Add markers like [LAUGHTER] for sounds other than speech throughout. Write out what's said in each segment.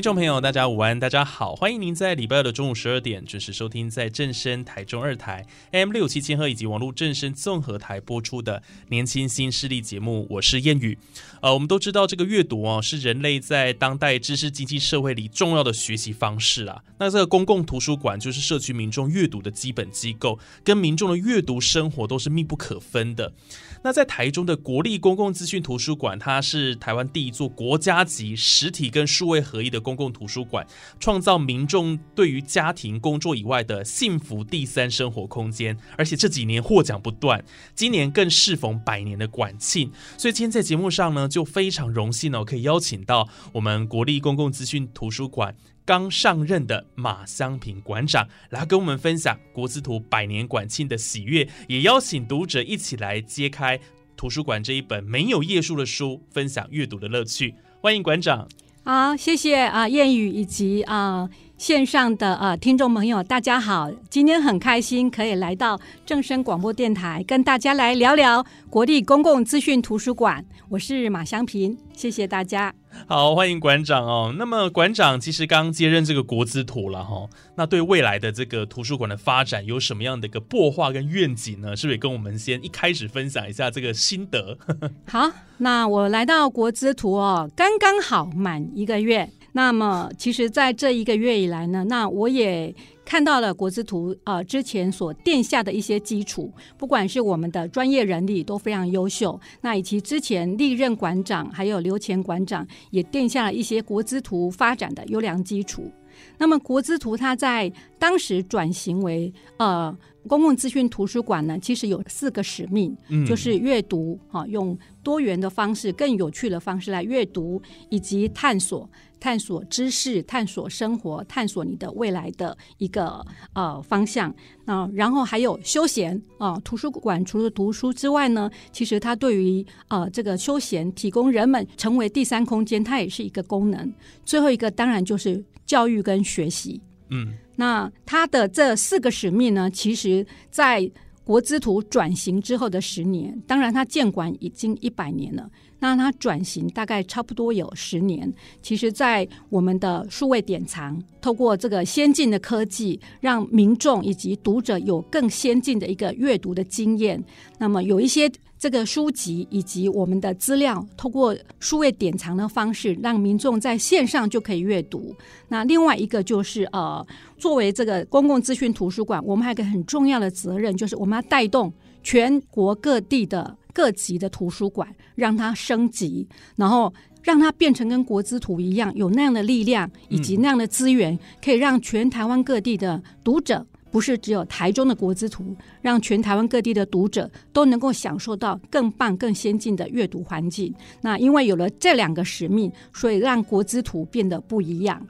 听众朋友，大家午安，大家好，欢迎您在礼拜二的中午十二点准时收听在正声台中二台 M 六七千赫以及网络正声综合台播出的年轻新势力节目，我是燕语。呃，我们都知道这个阅读哦，是人类在当代知识经济社会里重要的学习方式啊。那这个公共图书馆就是社区民众阅读的基本机构，跟民众的阅读生活都是密不可分的。那在台中的国立公共资讯图书馆，它是台湾第一座国家级实体跟数位合一的公公共图书馆，创造民众对于家庭、工作以外的幸福第三生活空间。而且这几年获奖不断，今年更适逢百年的馆庆，所以今天在节目上呢，就非常荣幸哦，可以邀请到我们国立公共资讯图书馆。刚上任的马香平馆长来跟我们分享国资图百年馆庆的喜悦，也邀请读者一起来揭开图书馆这一本没有页数的书，分享阅读的乐趣。欢迎馆长。好，谢谢啊，谚语以及啊。线上的呃听众朋友，大家好！今天很开心可以来到正声广播电台，跟大家来聊聊国立公共资讯图书馆。我是马香平，谢谢大家。好，欢迎馆长哦。那么馆长其实刚接任这个国资图了哈，那对未来的这个图书馆的发展有什么样的一个擘画跟愿景呢？是不是也跟我们先一开始分享一下这个心得？[LAUGHS] 好，那我来到国资图哦，刚刚好满一个月。那么，其实，在这一个月以来呢，那我也看到了国资图呃之前所奠下的一些基础，不管是我们的专业人力都非常优秀，那以及之前历任馆长还有刘前馆长也奠下了一些国资图发展的优良基础。那么，国资图它在当时转型为呃公共资讯图书馆呢，其实有四个使命，嗯就是阅读哈，用多元的方式、更有趣的方式来阅读以及探索。探索知识，探索生活，探索你的未来的一个呃方向啊，然后还有休闲啊，图书馆除了读书之外呢，其实它对于呃这个休闲提供人们成为第三空间，它也是一个功能。最后一个当然就是教育跟学习，嗯，那它的这四个使命呢，其实在国资图转型之后的十年，当然它建馆已经一百年了。那它转型大概差不多有十年，其实，在我们的数位典藏，透过这个先进的科技，让民众以及读者有更先进的一个阅读的经验。那么，有一些这个书籍以及我们的资料，透过数位典藏的方式，让民众在线上就可以阅读。那另外一个就是呃，作为这个公共资讯图书馆，我们还有个很重要的责任，就是我们要带动全国各地的。各级的图书馆让它升级，然后让它变成跟国资图一样，有那样的力量以及那样的资源，可以让全台湾各地的读者，不是只有台中的国资图，让全台湾各地的读者都能够享受到更棒、更先进的阅读环境。那因为有了这两个使命，所以让国资图变得不一样。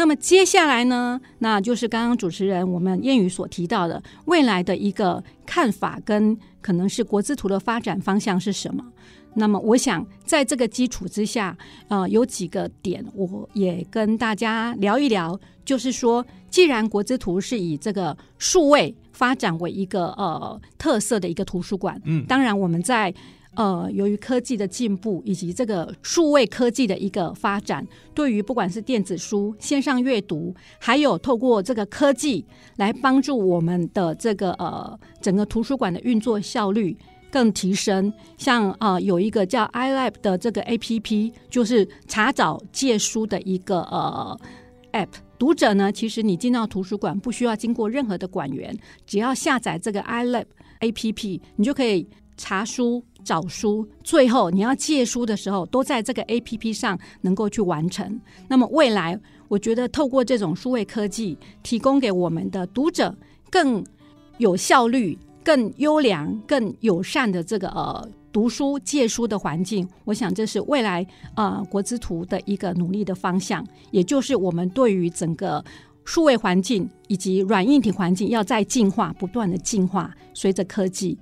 那么接下来呢，那就是刚刚主持人我们谚语所提到的未来的一个看法，跟可能是国之图的发展方向是什么？那么我想在这个基础之下，呃，有几个点我也跟大家聊一聊，就是说，既然国之图是以这个数位发展为一个呃特色的一个图书馆，嗯，当然我们在。呃，由于科技的进步以及这个数位科技的一个发展，对于不管是电子书、线上阅读，还有透过这个科技来帮助我们的这个呃整个图书馆的运作效率更提升。像啊，有一个叫 iLab 的这个 APP，就是查找借书的一个呃 App。读者呢，其实你进到图书馆不需要经过任何的馆员，只要下载这个 iLab APP，你就可以。查书、找书，最后你要借书的时候，都在这个 A P P 上能够去完成。那么未来，我觉得透过这种数位科技，提供给我们的读者更有效率、更优良、更友善的这个呃读书借书的环境，我想这是未来呃国之图的一个努力的方向，也就是我们对于整个数位环境以及软硬体环境要在进化，不断的进化，随着科技。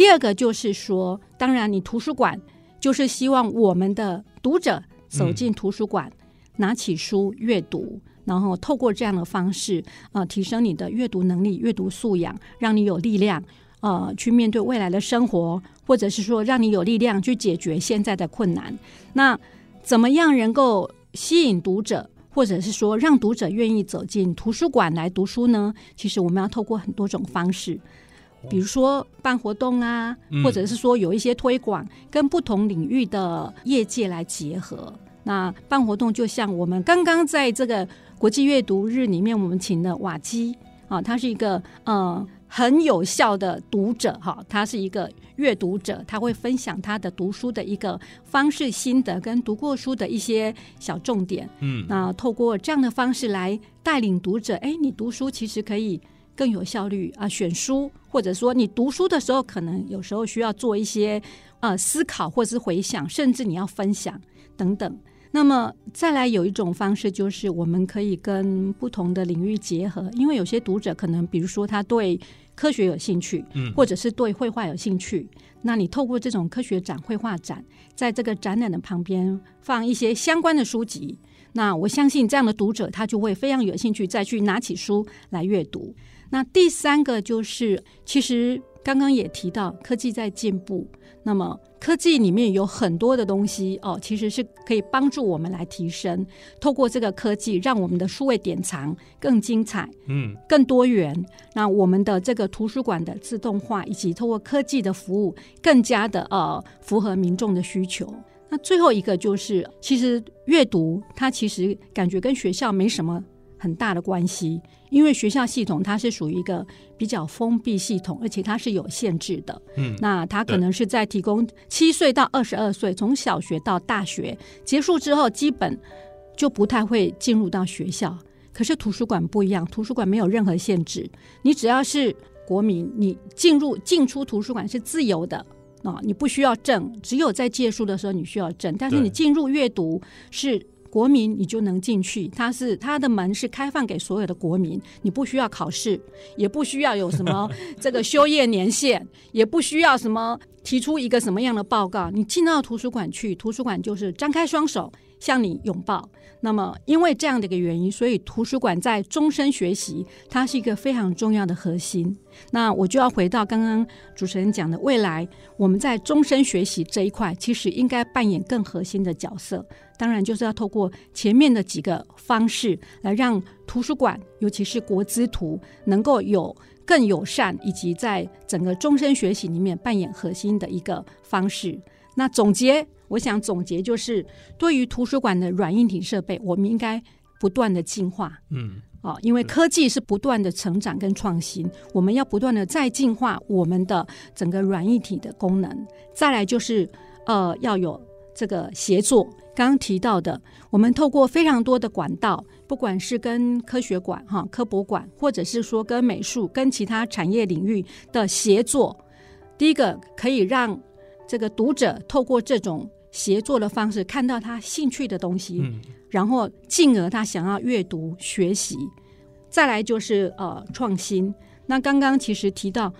第二个就是说，当然你图书馆就是希望我们的读者走进图书馆，拿起书阅读。然后透过这样的方式，呃，提升你的阅读能力、阅读素养，让你有力量，呃，去面对未来的生活，或者是说让你有力量去解决现在的困难。那怎么样能够吸引读者，或者是说让读者愿意走进图书馆来读书呢？其实我们要透过很多种方式，比如说办活动啊，或者是说有一些推广，跟不同领域的业界来结合。那办活动就像我们刚刚在这个。国际阅读日里面，我们请了瓦基啊，他是一个呃很有效的读者哈，他是一个阅读者，他会分享他的读书的一个方式心得跟读过书的一些小重点。嗯，那透过这样的方式来带领读者，哎，你读书其实可以更有效率啊，选书或者说你读书的时候，可能有时候需要做一些呃思考或者是回想，甚至你要分享等等。那么再来有一种方式，就是我们可以跟不同的领域结合，因为有些读者可能，比如说他对科学有兴趣，嗯，或者是对绘画有兴趣，那你透过这种科学展、绘画展，在这个展览的旁边放一些相关的书籍，那我相信这样的读者他就会非常有兴趣再去拿起书来阅读。那第三个就是，其实刚刚也提到科技在进步，那么。科技里面有很多的东西哦，其实是可以帮助我们来提升。透过这个科技，让我们的数位典藏更精彩，嗯，更多元。那我们的这个图书馆的自动化，以及透过科技的服务，更加的呃符合民众的需求。那最后一个就是，其实阅读它其实感觉跟学校没什么很大的关系。因为学校系统它是属于一个比较封闭系统，而且它是有限制的。嗯，那它可能是在提供七岁到二十二岁，从小学到大学结束之后，基本就不太会进入到学校。可是图书馆不一样，图书馆没有任何限制，你只要是国民，你进入进出图书馆是自由的啊，你不需要证，只有在借书的时候你需要证，但是你进入阅读是。国民你就能进去，它是它的门是开放给所有的国民，你不需要考试，也不需要有什么 [LAUGHS] 这个修业年限，也不需要什么提出一个什么样的报告，你进到图书馆去，图书馆就是张开双手向你拥抱。那么因为这样的一个原因，所以图书馆在终身学习，它是一个非常重要的核心。那我就要回到刚刚主持人讲的，未来我们在终身学习这一块，其实应该扮演更核心的角色。当然，就是要透过前面的几个方式，来让图书馆，尤其是国资图，能够有更友善，以及在整个终身学习里面扮演核心的一个方式。那总结，我想总结就是，对于图书馆的软硬体设备，我们应该不断的进化。嗯，哦，因为科技是不断的成长跟创新，我们要不断的再进化我们的整个软硬体的功能。再来就是，呃，要有这个协作。刚刚提到的，我们透过非常多的管道，不管是跟科学馆、哈科博馆，或者是说跟美术、跟其他产业领域的协作，第一个可以让这个读者透过这种协作的方式，看到他兴趣的东西，然后进而他想要阅读学习。再来就是呃创新。那刚刚其实提到，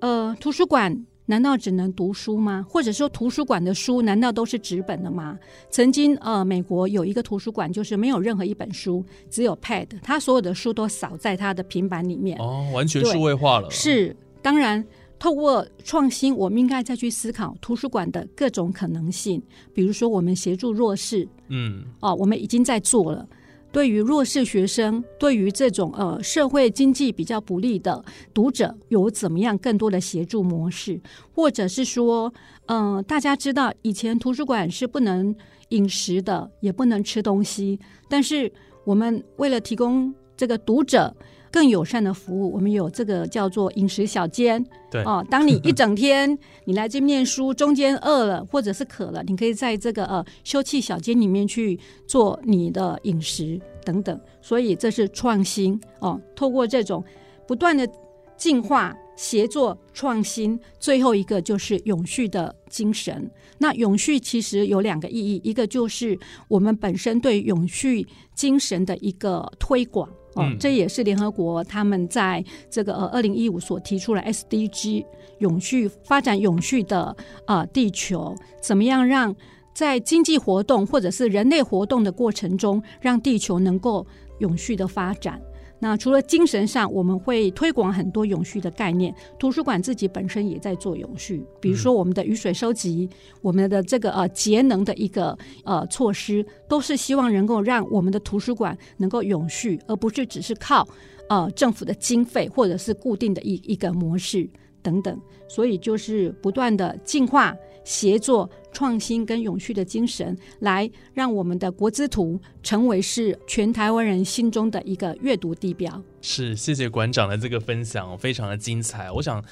呃图书馆。难道只能读书吗？或者说图书馆的书难道都是纸本的吗？曾经呃，美国有一个图书馆，就是没有任何一本书，只有 Pad，他所有的书都扫在他的平板里面。哦，完全数位化了。是，当然，透过创新，我们应该再去思考图书馆的各种可能性。比如说，我们协助弱势，嗯，哦，我们已经在做了。对于弱势学生，对于这种呃社会经济比较不利的读者，有怎么样更多的协助模式，或者是说，嗯，大家知道以前图书馆是不能饮食的，也不能吃东西，但是我们为了提供这个读者更友善的服务。我们有这个叫做饮食小间，对哦，当你一整天 [LAUGHS] 你来这念书，中间饿了或者是渴了，你可以在这个呃休憩小间里面去做你的饮食等等。所以这是创新哦，透过这种不断的进化、协作、创新，最后一个就是永续的精神。那永续其实有两个意义，一个就是我们本身对永续精神的一个推广。哦嗯，这也是联合国他们在这个呃二零一五所提出来 SDG 永续发展永续的呃地球，怎么样让在经济活动或者是人类活动的过程中，让地球能够永续的发展。那除了精神上，我们会推广很多永续的概念。图书馆自己本身也在做永续，比如说我们的雨水收集，我们的这个呃节能的一个呃措施，都是希望能够让我们的图书馆能够永续，而不是只是靠呃政府的经费或者是固定的一一个模式等等。所以就是不断的进化、协作、创新跟永续的精神，来让我们的国之图成为是全台湾人心中的一个阅读地标。是，谢谢馆长的这个分享，非常的精彩。我想，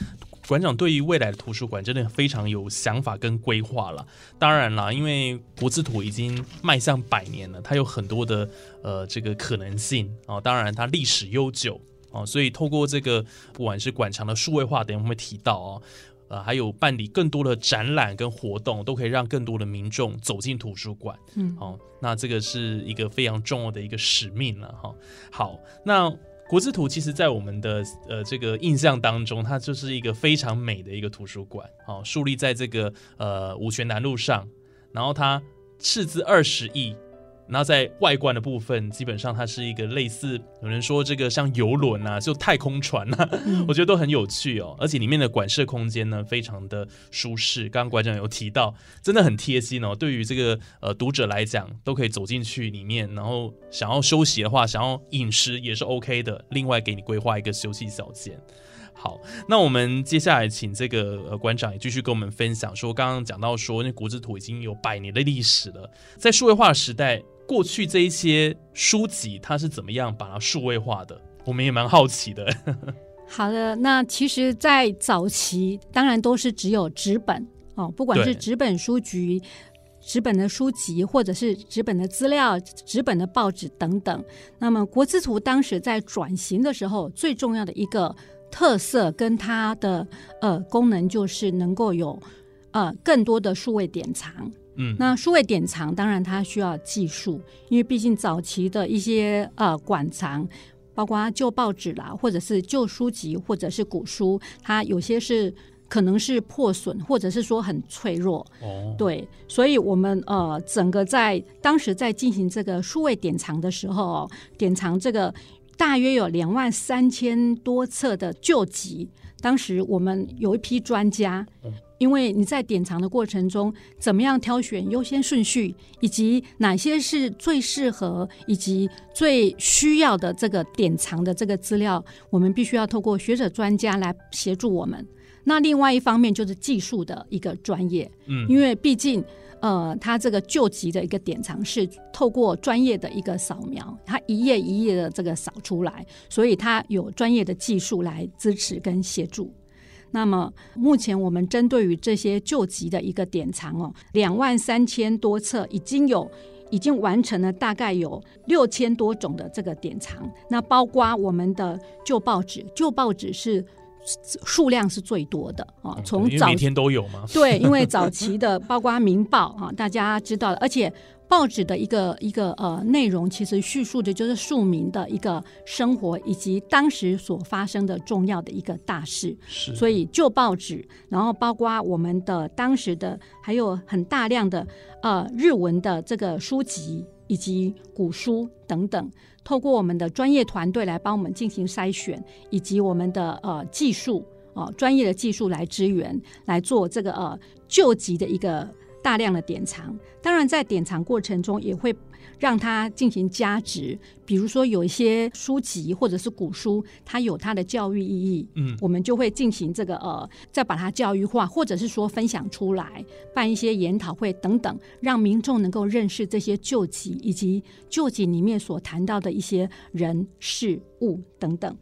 馆长对于未来的图书馆真的非常有想法跟规划了。当然啦，因为国字图已经迈向百年了，它有很多的呃这个可能性哦。当然，它历史悠久哦，所以透过这个不管是馆藏的数位化，等下我们会提到哦。呃，还有办理更多的展览跟活动，都可以让更多的民众走进图书馆。嗯，哦，那这个是一个非常重要的一个使命了哈。好，那国之图其实在我们的呃这个印象当中，它就是一个非常美的一个图书馆，哦，树立在这个呃五泉南路上，然后它斥资二十亿。然后在外观的部分，基本上它是一个类似有人说这个像游轮啊，就太空船啊，[LAUGHS] 我觉得都很有趣哦。而且里面的馆舍空间呢，非常的舒适。刚刚馆长有提到，真的很贴心哦。对于这个呃读者来讲，都可以走进去里面，然后想要休息的话，想要饮食也是 OK 的。另外给你规划一个休息小间。好，那我们接下来请这个呃馆长也继续跟我们分享，说刚刚讲到说那国之图已经有百年的历史了，在数位化时代。过去这一些书籍，它是怎么样把它数位化的？我们也蛮好奇的。[LAUGHS] 好的，那其实，在早期当然都是只有纸本哦，不管是纸本书局、纸本的书籍，或者是纸本的资料、纸本的报纸等等。那么国资图当时在转型的时候，最重要的一个特色跟它的呃功能，就是能够有呃更多的数位典藏。嗯，那数位典藏当然它需要技术，因为毕竟早期的一些呃馆藏，包括旧报纸啦，或者是旧书籍，或者是古书，它有些是可能是破损，或者是说很脆弱。哦，对，所以我们呃整个在当时在进行这个数位典藏的时候，典藏这个大约有两万三千多册的旧籍，当时我们有一批专家。因为你在典藏的过程中，怎么样挑选优先顺序，以及哪些是最适合以及最需要的这个典藏的这个资料，我们必须要透过学者专家来协助我们。那另外一方面就是技术的一个专业，嗯，因为毕竟呃，它这个旧集的一个典藏是透过专业的一个扫描，它一页一页的这个扫出来，所以它有专业的技术来支持跟协助。那么目前我们针对于这些旧集的一个典藏哦，两万三千多册已经有已经完成了，大概有六千多种的这个典藏。那包括我们的旧报纸，旧报纸是数量是最多的啊，从早每天都有吗？对，因为 [LAUGHS] 早期的包括《民报》啊，大家知道，而且。报纸的一个一个呃内容，其实叙述的就是庶民的一个生活，以及当时所发生的重要的一个大事。是，所以旧报纸，然后包括我们的当时的还有很大量的呃日文的这个书籍以及古书等等，透过我们的专业团队来帮我们进行筛选，以及我们的呃技术哦专业的技术来支援来做这个呃救急的一个。大量的典藏，当然在典藏过程中也会让它进行加值。比如说有一些书籍或者是古书，它有它的教育意义，嗯，我们就会进行这个呃，再把它教育化，或者是说分享出来，办一些研讨会等等，让民众能够认识这些旧籍以及旧籍里面所谈到的一些人事物等等。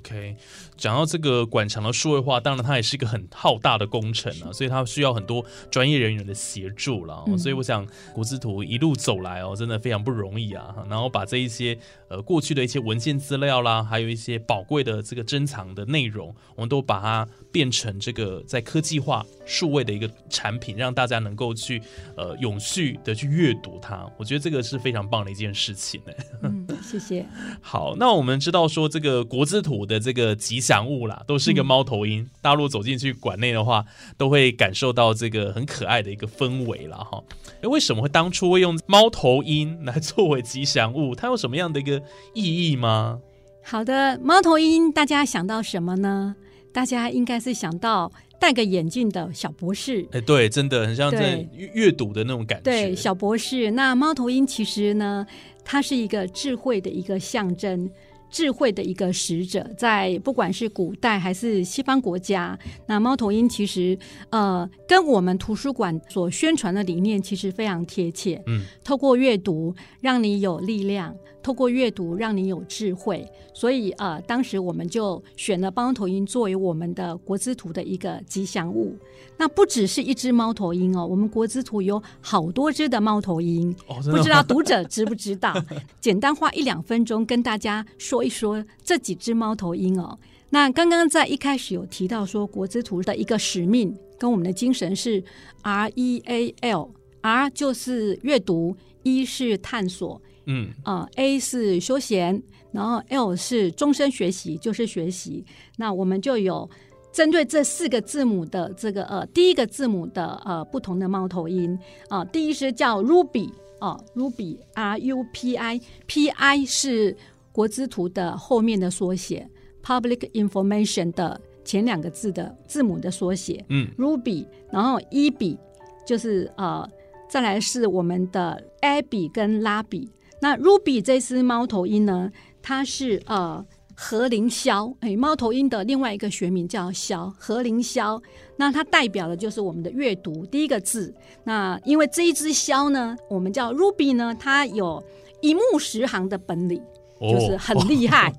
OK，讲到这个馆藏的数位化，当然它也是一个很浩大的工程啊，所以它需要很多专业人员的协助了、哦。嗯所以我想国之图一路走来哦，真的非常不容易啊。然后把这一些呃过去的一些文献资料啦，还有一些宝贵的这个珍藏的内容，我们都把它变成这个在科技化数位的一个产品，让大家能够去呃永续的去阅读它。我觉得这个是非常棒的一件事情呢。[LAUGHS] 嗯，谢谢。好，那我们知道说这个国字土的这个吉祥物啦，都是一个猫头鹰。大陆走进去馆内的话，都会感受到这个很可爱的一个氛围了。哈。诶为什么会当初会用猫头鹰来作为吉祥物？它有什么样的一个意义吗？好的，猫头鹰，大家想到什么呢？大家应该是想到戴个眼镜的小博士。哎，对，真的很像在阅阅读的那种感觉。对，小博士。那猫头鹰其实呢，它是一个智慧的一个象征。智慧的一个使者，在不管是古代还是西方国家，那猫头鹰其实呃跟我们图书馆所宣传的理念其实非常贴切。嗯，透过阅读让你有力量，透过阅读让你有智慧。所以呃，当时我们就选了猫头鹰作为我们的国之图的一个吉祥物。那不只是一只猫头鹰哦，我们国之图有好多只的猫头鹰。哦，不知道读者知不知道？[LAUGHS] 简单花一两分钟跟大家说一说这几只猫头鹰哦。那刚刚在一开始有提到说，国之图的一个使命跟我们的精神是 R E A L，R 就是阅读，E 是探索，嗯，啊、a 是休闲，然后 L 是终身学习，就是学习。那我们就有针对这四个字母的这个呃第一个字母的呃不同的猫头鹰啊、第一是叫 Ruby 啊、Ruby R U P I P I 是国之图的后面的缩写，Public Information 的前两个字的字母的缩写，嗯，Ruby，然后 E B 就是呃，再来是我们的 Abby 跟拉比。那 Ruby 这只猫头鹰呢，它是呃何灵枭，哎，猫头鹰的另外一个学名叫枭，何灵枭。那它代表的就是我们的阅读第一个字。那因为这一只枭呢，我们叫 Ruby 呢，它有一目十行的本领，就是很厉害，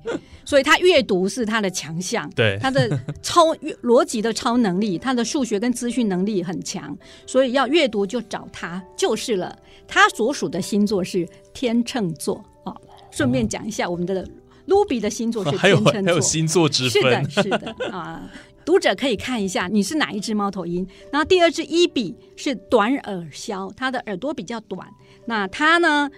所以他阅读是他的强项。对他的超逻辑的超能力，他的数学跟资讯能力很强，所以要阅读就找他就是了。他所属的星座是天秤座哦。顺便讲一下，我们的卢比的星座是 [LAUGHS] 天秤座，还有星座之是的，是的啊。读者可以看一下你是哪一只猫头鹰。然后第二只伊比是短耳鸮，它的耳朵比较短。那它呢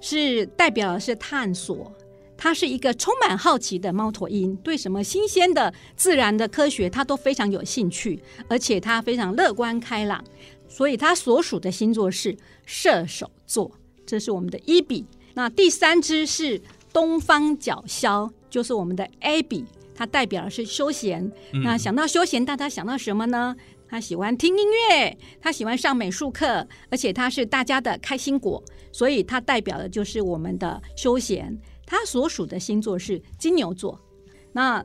是代表的是探索，它是一个充满好奇的猫头鹰，对什么新鲜的自然的科学它都非常有兴趣，而且它非常乐观开朗，所以它所属的星座是射手座。这是我们的一比。那第三只是东方角鸮，就是我们的 Abby，它代表的是休闲。那想到休闲，大家想到什么呢？他喜欢听音乐，他喜欢上美术课，而且他是大家的开心果，所以它代表的就是我们的休闲。他所属的星座是金牛座。那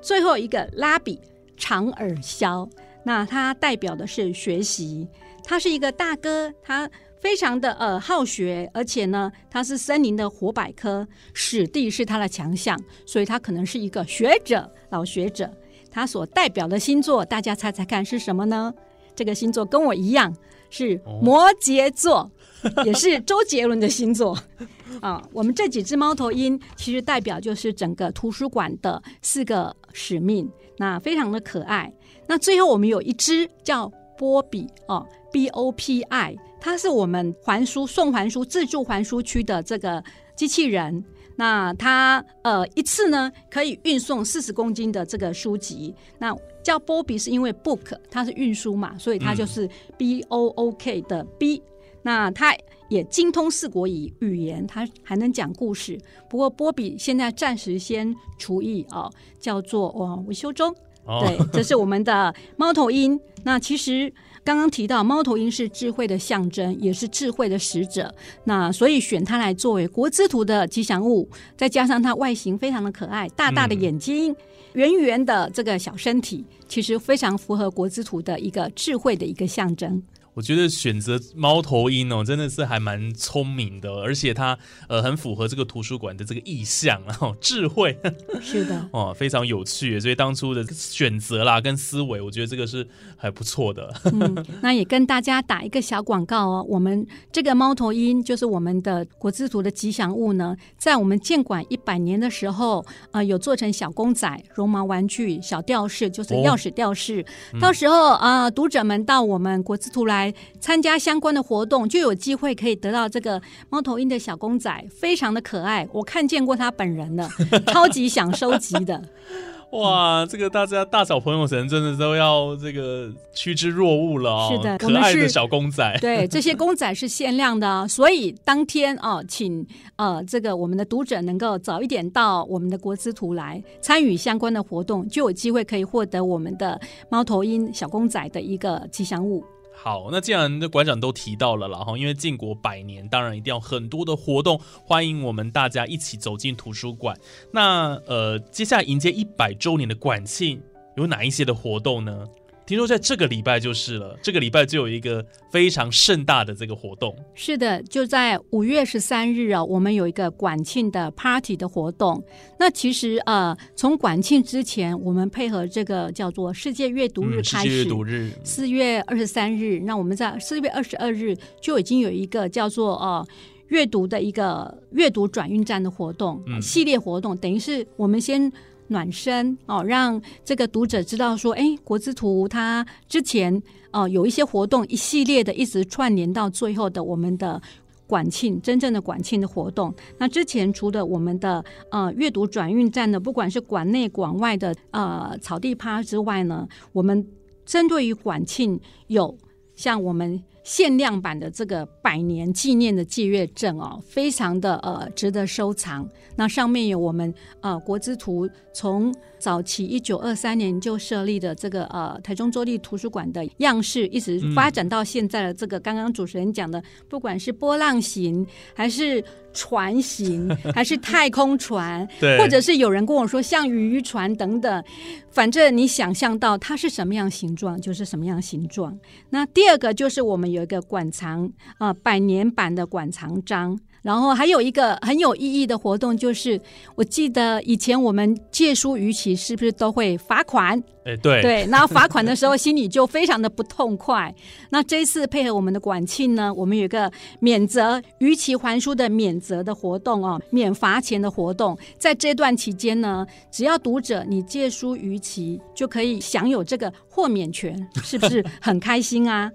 最后一个拉比长耳鸮，那它代表的是学习。他是一个大哥，他非常的呃好学，而且呢，他是森林的活百科，史地是他的强项，所以他可能是一个学者，老学者。他所代表的星座，大家猜猜看是什么呢？这个星座跟我一样是摩羯座，[LAUGHS] 也是周杰伦的星座啊。我们这几只猫头鹰其实代表就是整个图书馆的四个使命，那非常的可爱。那最后我们有一只叫波比哦，B O P I，它是我们还书送还书自助还书区的这个机器人。那它呃一次呢可以运送四十公斤的这个书籍。那叫波比是因为 book 它是运输嘛，所以它就是 B O O K 的 B。那他也精通四国语语言，他还能讲故事。不过波比现在暂时先除役哦，叫做哦维修中。哦对，这是我们的猫头鹰。那其实刚刚提到，猫头鹰是智慧的象征，也是智慧的使者。那所以选它来作为国之图的吉祥物，再加上它外形非常的可爱，大大的眼睛，圆圆的这个小身体，其实非常符合国之图的一个智慧的一个象征。我觉得选择猫头鹰哦，真的是还蛮聪明的，而且它呃很符合这个图书馆的这个意向，然后智慧 [LAUGHS] [LAUGHS] 是的，哦，非常有趣，所以当初的选择啦跟思维，我觉得这个是还不错的。[LAUGHS] 嗯，那也跟大家打一个小广告哦。我们这个猫头鹰就是我们的国之图的吉祥物呢，在我们建馆一百年的时候，呃，有做成小公仔、绒毛玩具、小吊饰，就是哦钥匙吊饰。到时候呃，读者们到我们国之图来参加相关的活动，就有机会可以得到这个猫头鹰的小公仔，非常的可爱。我看见过他本人了，[LAUGHS] 超级想收集的。[LAUGHS] 哇，这个大家大小朋友神真的都要这个趋之若鹜了哦，是的我可爱的小公仔，[LAUGHS] 对，这些公仔是限量的哦，所以当天哦，请呃这个我们的读者能够早一点到我们的国资图来参与相关的活动，就有机会可以获得我们的猫头鹰小公仔的一个吉祥物。好，那既然那馆长都提到了然后，因为建国百年，当然一定要很多的活动，欢迎我们大家一起走进图书馆。那呃，接下来迎接一百周年的馆庆，有哪一些的活动呢？听说在这个礼拜就是了，这个礼拜就有一个非常盛大的这个活动。是的，就在五月十三日啊，我们有一个管庆的 party 的活动。那其实呃，从管庆之前，我们配合这个叫做世界阅读日嗯，世开界阅始，读日，四月二十三日，那我们在四月二十二日就已经有一个叫做呃阅读的一个阅读转运站的活动、嗯系列活动，等于是我们先暖身哦，让这个读者知道说，哎，国之图它之前哦、有一些活动，一系列的一直串联到最后的我们的。馆庆真正的馆庆的活动，那之前除了我们的呃阅读转运站呢，不管是馆内馆外的呃草地趴之外呢，我们针对于馆庆有像我们限量版的这个百年纪念的借阅证哦，非常的呃值得收藏。那上面有我们呃国之图从早期一九二三年就设立的这个呃台中州立图书馆的样式，一直发展到现在的这个刚刚主持人讲的，不管是波浪形还是船型，[LAUGHS] 还是太空船，对，或者是有人跟我说像渔船等等，反正你想象到它是什么样形状，就是什么样形状。那第二个就是我们有一个馆藏啊、呃百年版的馆藏章。然后还有一个很有意义的活动，就是我记得以前我们借书逾期是不是都会罚款？哎，对，对，然后罚款的时候心里就非常的不痛快。[LAUGHS] 那这一次配合我们的馆庆呢，我们有一个免责逾期还书的免责的活动哦，免罚钱的活动。在这段期间呢，只要读者你借书逾期，就可以享有这个豁免权，是不是很开心啊？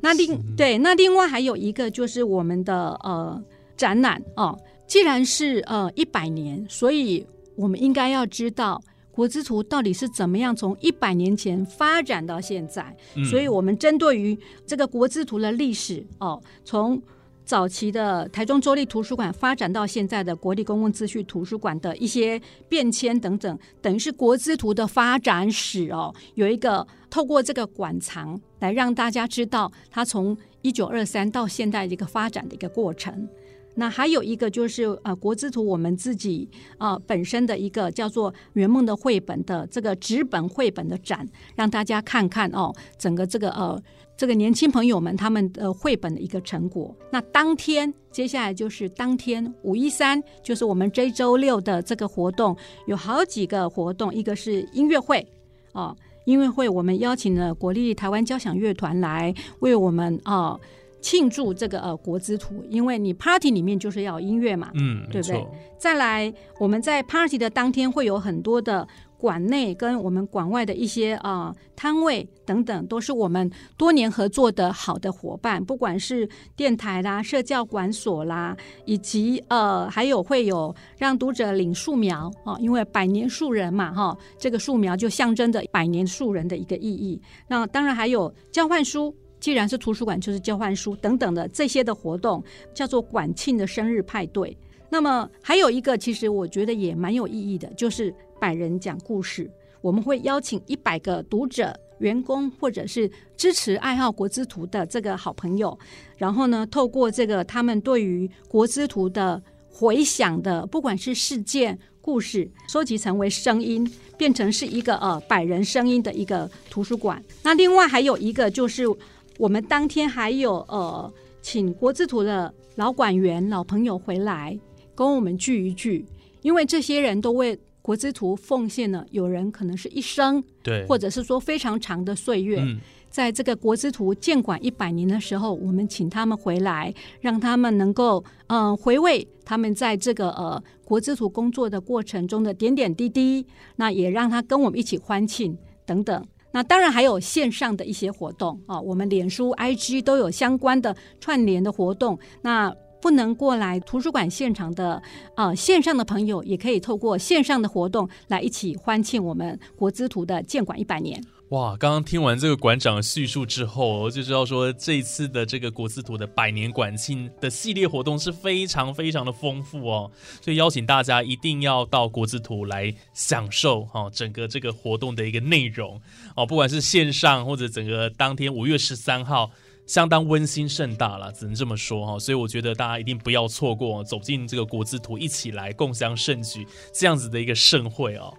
那另对，那另外还有一个就是我们的呃展览哦，既然是呃一百年，所以我们应该要知道国之图到底是怎么样从一百年前发展到现在。嗯所以我们针对于这个国之图的历史哦，从早期的台中州立图书馆发展到现在的国立公共资讯图书馆的一些变迁等等，等于是国之图的发展史哦，有一个透过这个馆藏来让大家知道它从一九二三到现在一个发展的一个过程。那还有一个就是呃，国之图我们自己呃本身的一个叫做圆梦的绘本的这个纸本绘本的展，让大家看看哦，整个这个呃这个年轻朋友们他们的绘本的一个成果。那当天接下来就是当天五一三，就是我们这周六的这个活动，有好几个活动，一个是音乐会哦。音乐会，我们邀请了国立台湾交响乐团来为我们哦庆祝这个呃国之图，因为你 party 里面就是要音乐嘛，嗯，对不对，再来，我们在 party 的当天会有很多的馆内跟我们馆外的一些啊、摊位等等，都是我们多年合作的好的伙伴，不管是电台啦、社教馆所啦，以及呃还有会有让读者领树苗哦，因为百年树人嘛哈、这个树苗就象征着百年树人的一个意义。那当然还有交换书。既然是图书馆，就是交换书等等的这些的活动，叫做馆庆的生日派对。那么还有一个，其实我觉得也蛮有意义的，就是百人讲故事。我们会邀请一百个读者、员工或者是支持爱好国之图的这个好朋友，然后呢，透过这个他们对于国之图的回想的，不管是事件、故事，收集成为声音，变成是一个呃百人声音的一个图书馆。那另外还有一个就是。我们当天还有呃，请国之图的老馆员、老朋友回来跟我们聚一聚，因为这些人都为国之图奉献了，有人可能是一生，对，或者是说非常长的岁月。嗯，在这个国之图建馆一百年的时候，我们请他们回来，让他们能够嗯、呃回味他们在这个呃国之图工作的过程中的点点滴滴，那也让他跟我们一起欢庆等等。那当然还有线上的一些活动啊，我们脸书、IG 都有相关的串联的活动。那不能过来图书馆现场的呃线上的朋友，也可以透过线上的活动来一起欢庆我们国资图的建馆一百年。哇，刚刚听完这个馆长叙述之后，我就知道说这一次的这个国资图的百年馆庆的系列活动是非常非常的丰富哦，所以邀请大家一定要到国资图来享受哈、整个这个活动的一个内容哦，不管是线上或者整个当天五月十三号。相当温馨盛大了，只能这么说哈，所以我觉得大家一定不要错过，走进这个国字图，一起来共襄盛举这样子的一个盛会哦。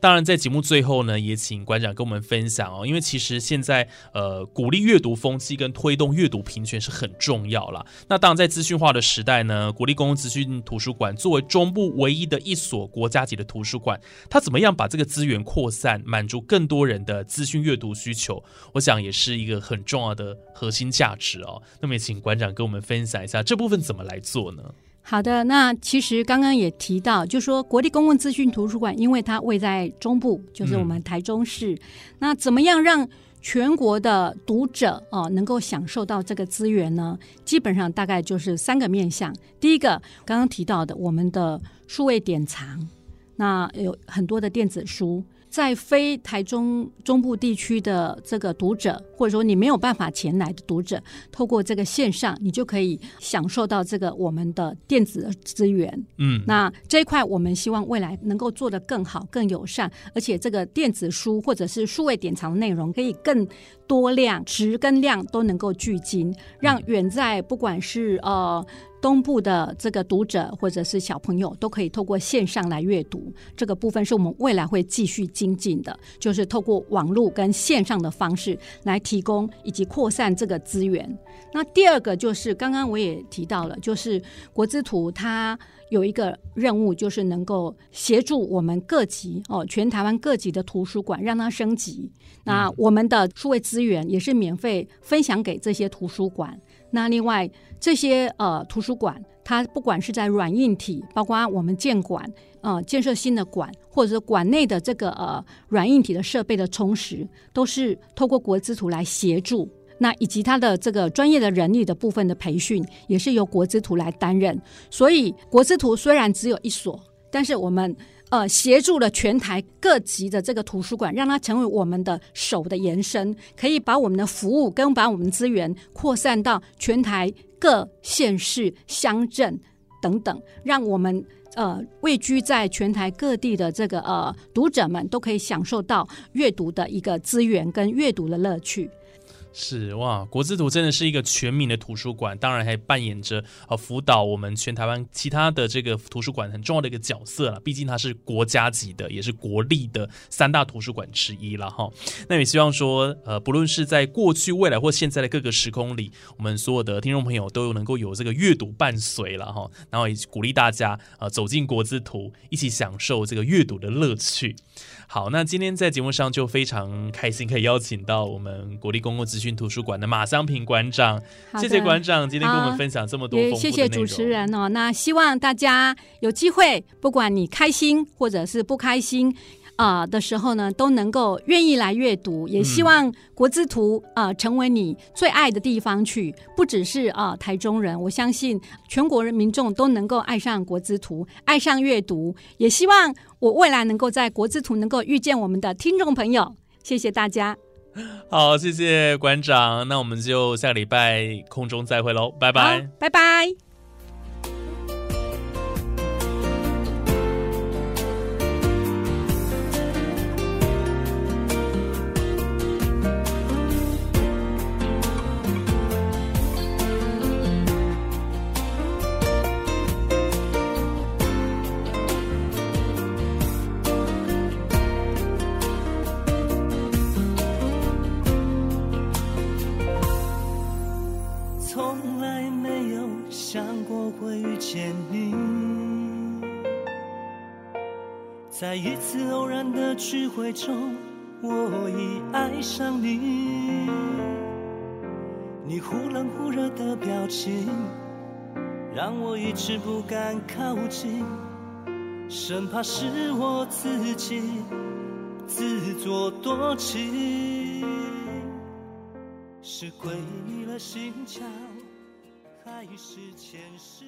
当然，在节目最后呢，也请馆长跟我们分享哦，因为其实现在呃，鼓励阅读风气跟推动阅读平权是很重要啦。那当然，在资讯化的时代呢，国立公共资讯图书馆作为中部唯一的一所国家级的图书馆，它怎么样把这个资源扩散，满足更多人的资讯阅读需求，我想也是一个很重要的核心价值哦。那么，也请馆长跟我们分享一下这部分怎么来做呢？好的，那其实刚刚也提到，就说国立公共资讯图书馆，因为它位在中部，就是我们台中市，那怎么样让全国的读者哦能够享受到这个资源呢？基本上大概就是三个面向。第一个，刚刚提到的我们的数位典藏，那有很多的电子书。在非台中中部地区的这个读者，或者说你没有办法前来的读者，透过这个线上，你就可以享受到这个我们的电子资源。嗯，那这一块我们希望未来能够做得更好、更友善，而且这个电子书或者是数位典藏的内容可以更多量、值跟量都能够聚精，让远在不管是呃。东部的这个读者或者是小朋友都可以透过线上来阅读，这个部分是我们未来会继续精进的，就是透过网络跟线上的方式来提供以及扩散这个资源。那第二个就是刚刚我也提到了，就是国之图它有一个任务，就是能够协助我们各级哦，全台湾各级的图书馆让它升级。那我们的数位资源也是免费分享给这些图书馆。那另外这些呃图书馆，它不管是在软硬体，包括我们建馆呃建设新的馆，或者是馆内的这个呃软硬体的设备的充实，都是透过国资图来协助。那以及它的这个专业的人力的部分的培训，也是由国资图来担任。所以国资图虽然只有一所，但是我们呃协助了全台各级的这个图书馆，让它成为我们的手的延伸，可以把我们的服务跟把我们资源扩散到全台各县市、乡镇等等，让我们。呃，位居在全台各地的这个呃读者们，都可以享受到阅读的一个资源跟阅读的乐趣。是哇，国字图真的是一个全民的图书馆，当然还扮演着呃辅导我们全台湾其他的这个图书馆很重要的一个角色了。毕竟它是国家级的，也是国立的三大图书馆之一了哈。那也希望说，呃，不论是在过去、未来或现在的各个时空里，我们所有的听众朋友都能够有这个阅读伴随了哈。然后也鼓励大家呃走进国字图，一起享受这个阅读的乐趣。好，那今天在节目上就非常开心，可以邀请到我们国立公共资讯图书馆的马香平馆长，谢谢馆长今天跟我们分享这么多，也谢谢主持人哦。那希望大家有机会，不管你开心或者是不开心。啊、呃、的时候呢，都能够愿意来阅读，也希望国字图啊、呃、成为你最爱的地方去，不只是啊、呃、台中人，我相信全国人民众都能够爱上国字图，爱上阅读，也希望我未来能够在国字图能够遇见我们的听众朋友，谢谢大家。[LAUGHS] 好，谢谢馆长，那我们就下个礼拜空中再会喽，拜拜，拜拜。在一次偶然的聚会中，我已爱上你。你忽冷忽热的表情，让我一直不敢靠近，生怕是我自己自作多情。是鬼迷了心窍，还是前世？